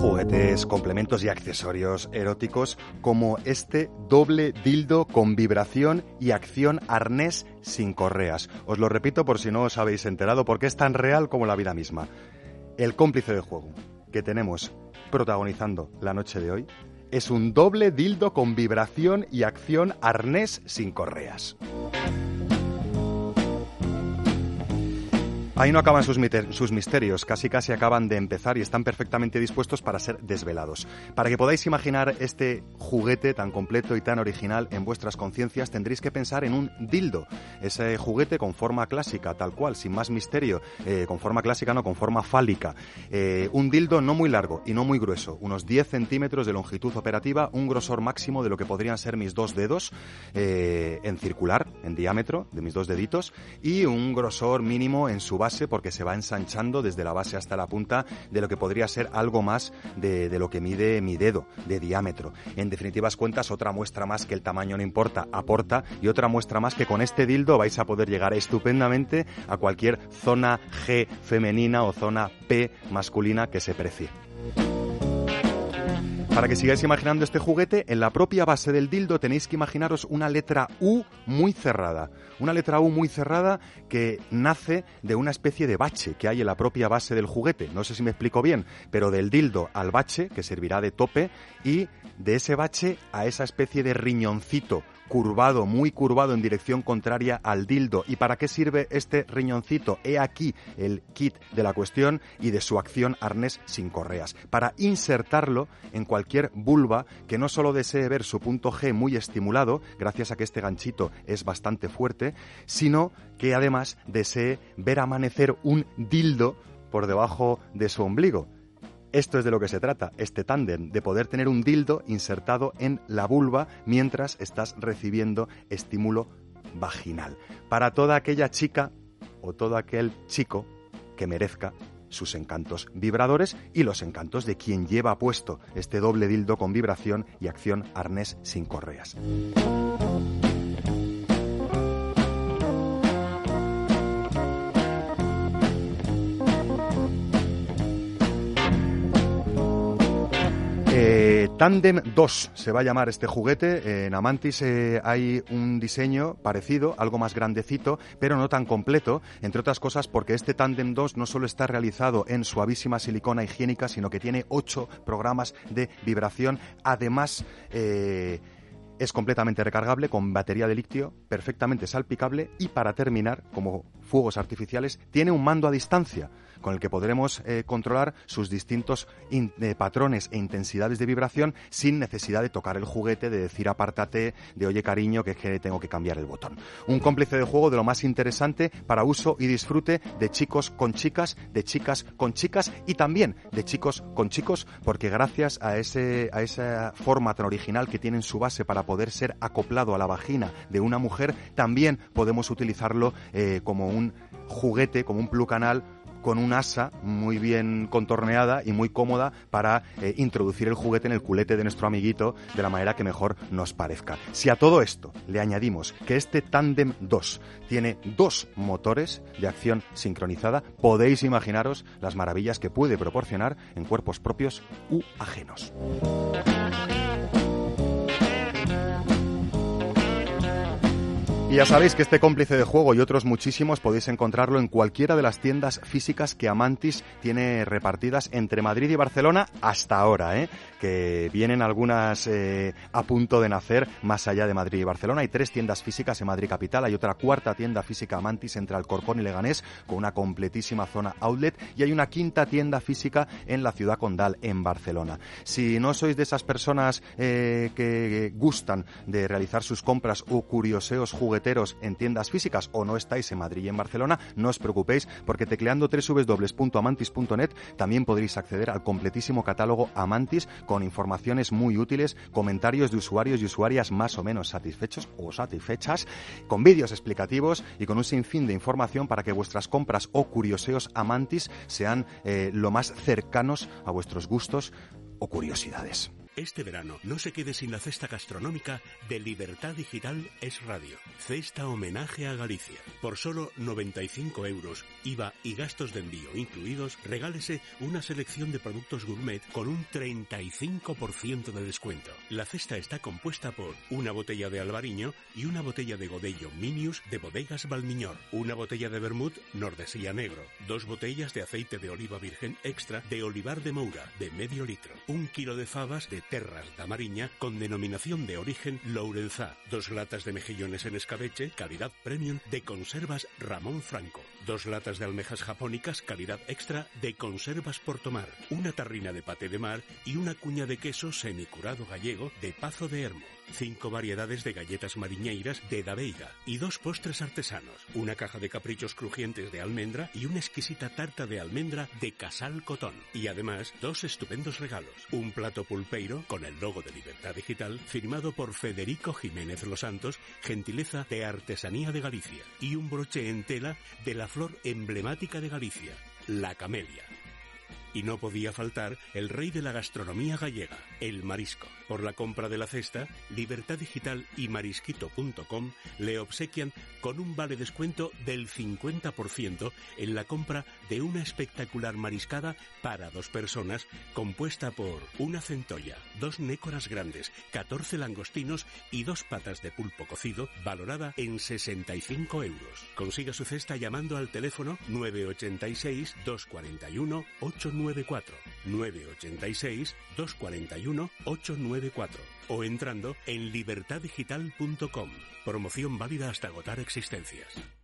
juguetes, complementos y accesorios eróticos como este doble dildo con vibración y acción arnés sin correas. Os lo repito por si no os habéis enterado porque es tan real como la vida misma. El cómplice de juego que tenemos protagonizando la noche de hoy es un doble dildo con vibración y acción arnés sin correas. Ahí no acaban sus, misterios, casi casi acaban de empezar y están perfectamente dispuestos para ser desvelados. Para que podáis imaginar este juguete tan completo y tan original en vuestras conciencias, tendréis que pensar en un dildo. Ese juguete con forma clásica, tal cual, sin más misterio, eh, con forma clásica, no, con forma fálica. Eh, un dildo no muy largo y no muy grueso, unos 10 centímetros de longitud operativa, un grosor máximo de lo que podrían ser mis dos dedos eh, en circular, en diámetro, de mis dos deditos, y un grosor mínimo en su base porque se va ensanchando desde la base hasta la punta de lo que podría ser algo más de, de lo que mide mi dedo de diámetro. En definitivas cuentas, otra muestra más que el tamaño no importa, aporta y otra muestra más que con este dildo vais a poder llegar estupendamente a cualquier zona G femenina o zona P masculina que se precie. Para que sigáis imaginando este juguete, en la propia base del dildo tenéis que imaginaros una letra U muy cerrada. Una letra U muy cerrada que nace de una especie de bache que hay en la propia base del juguete. No sé si me explico bien, pero del dildo al bache, que servirá de tope, y de ese bache a esa especie de riñoncito curvado, muy curvado en dirección contraria al dildo. ¿Y para qué sirve este riñoncito? He aquí el kit de la cuestión y de su acción arnés sin correas. Para insertarlo en cualquier vulva que no solo desee ver su punto G muy estimulado, gracias a que este ganchito es bastante fuerte, sino que además desee ver amanecer un dildo por debajo de su ombligo. Esto es de lo que se trata, este tándem, de poder tener un dildo insertado en la vulva mientras estás recibiendo estímulo vaginal. Para toda aquella chica o todo aquel chico que merezca sus encantos vibradores y los encantos de quien lleva puesto este doble dildo con vibración y acción arnés sin correas. Tandem 2 se va a llamar este juguete. en Amantis eh, hay un diseño parecido, algo más grandecito, pero no tan completo, entre otras cosas porque este Tandem 2 no solo está realizado en suavísima silicona higiénica, sino que tiene ocho programas de vibración. Además, eh, es completamente recargable con batería de litio, perfectamente salpicable y para terminar, como fuegos artificiales, tiene un mando a distancia con el que podremos eh, controlar sus distintos eh, patrones e intensidades de vibración sin necesidad de tocar el juguete, de decir apártate, de oye cariño, que es que tengo que cambiar el botón. Un cómplice de juego de lo más interesante para uso y disfrute de chicos con chicas, de chicas con chicas y también de chicos con chicos, porque gracias a, ese, a esa forma tan original que tiene en su base para poder ser acoplado a la vagina de una mujer, también podemos utilizarlo eh, como un juguete, como un plucanal con un asa muy bien contorneada y muy cómoda para eh, introducir el juguete en el culete de nuestro amiguito de la manera que mejor nos parezca. Si a todo esto le añadimos que este Tandem 2 tiene dos motores de acción sincronizada, podéis imaginaros las maravillas que puede proporcionar en cuerpos propios u ajenos. Y ya sabéis que este cómplice de juego y otros muchísimos podéis encontrarlo en cualquiera de las tiendas físicas que Amantis tiene repartidas entre Madrid y Barcelona hasta ahora, ¿eh? que vienen algunas eh, a punto de nacer más allá de Madrid y Barcelona. Hay tres tiendas físicas en Madrid Capital, hay otra cuarta tienda física Amantis entre Alcorcón y Leganés con una completísima zona outlet y hay una quinta tienda física en la ciudad condal en Barcelona. Si no sois de esas personas eh, que gustan de realizar sus compras o curioseos juguetes, en tiendas físicas o no estáis en Madrid y en Barcelona, no os preocupéis porque tecleando www.amantis.net también podréis acceder al completísimo catálogo Amantis con informaciones muy útiles, comentarios de usuarios y usuarias más o menos satisfechos o satisfechas, con vídeos explicativos y con un sinfín de información para que vuestras compras o curioseos Amantis sean eh, lo más cercanos a vuestros gustos o curiosidades. Este verano no se quede sin la cesta gastronómica de Libertad Digital Es Radio. Cesta homenaje a Galicia. Por solo 95 euros, IVA y gastos de envío incluidos, regálese una selección de productos gourmet con un 35% de descuento. La cesta está compuesta por una botella de albariño y una botella de godello Minius de bodegas Balmiñor, una botella de vermut Nordesía Negro, dos botellas de aceite de oliva virgen extra de olivar de Moura de medio litro, un kilo de fabas de Terras da Mariña con denominación de origen Lourenzá, dos latas de mejillones en escabeche, calidad premium de conservas Ramón Franco, dos latas de almejas japónicas calidad extra de conservas Portomar, una tarrina de paté de mar y una cuña de queso semicurado gallego de Pazo de Hermo, cinco variedades de galletas mariñeiras de Daveiga y dos postres artesanos, una caja de caprichos crujientes de almendra y una exquisita tarta de almendra de Casal Cotón. Y además, dos estupendos regalos. Un plato pulpeiro con el logo de Libertad Digital firmado por Federico Jiménez Los Santos, gentileza de Artesanía de Galicia. Y un broche en tela de la flor emblemática de Galicia, la camelia. Y no podía faltar el rey de la gastronomía gallega, el marisco. Por la compra de la cesta, Libertad Digital y marisquito.com le obsequian con un vale descuento del 50% en la compra de una espectacular mariscada para dos personas compuesta por una centolla, dos nécoras grandes, 14 langostinos y dos patas de pulpo cocido valorada en 65 euros. Consiga su cesta llamando al teléfono 986 241 8 894 986 241 894 o entrando en libertaddigital.com. Promoción válida hasta agotar existencias.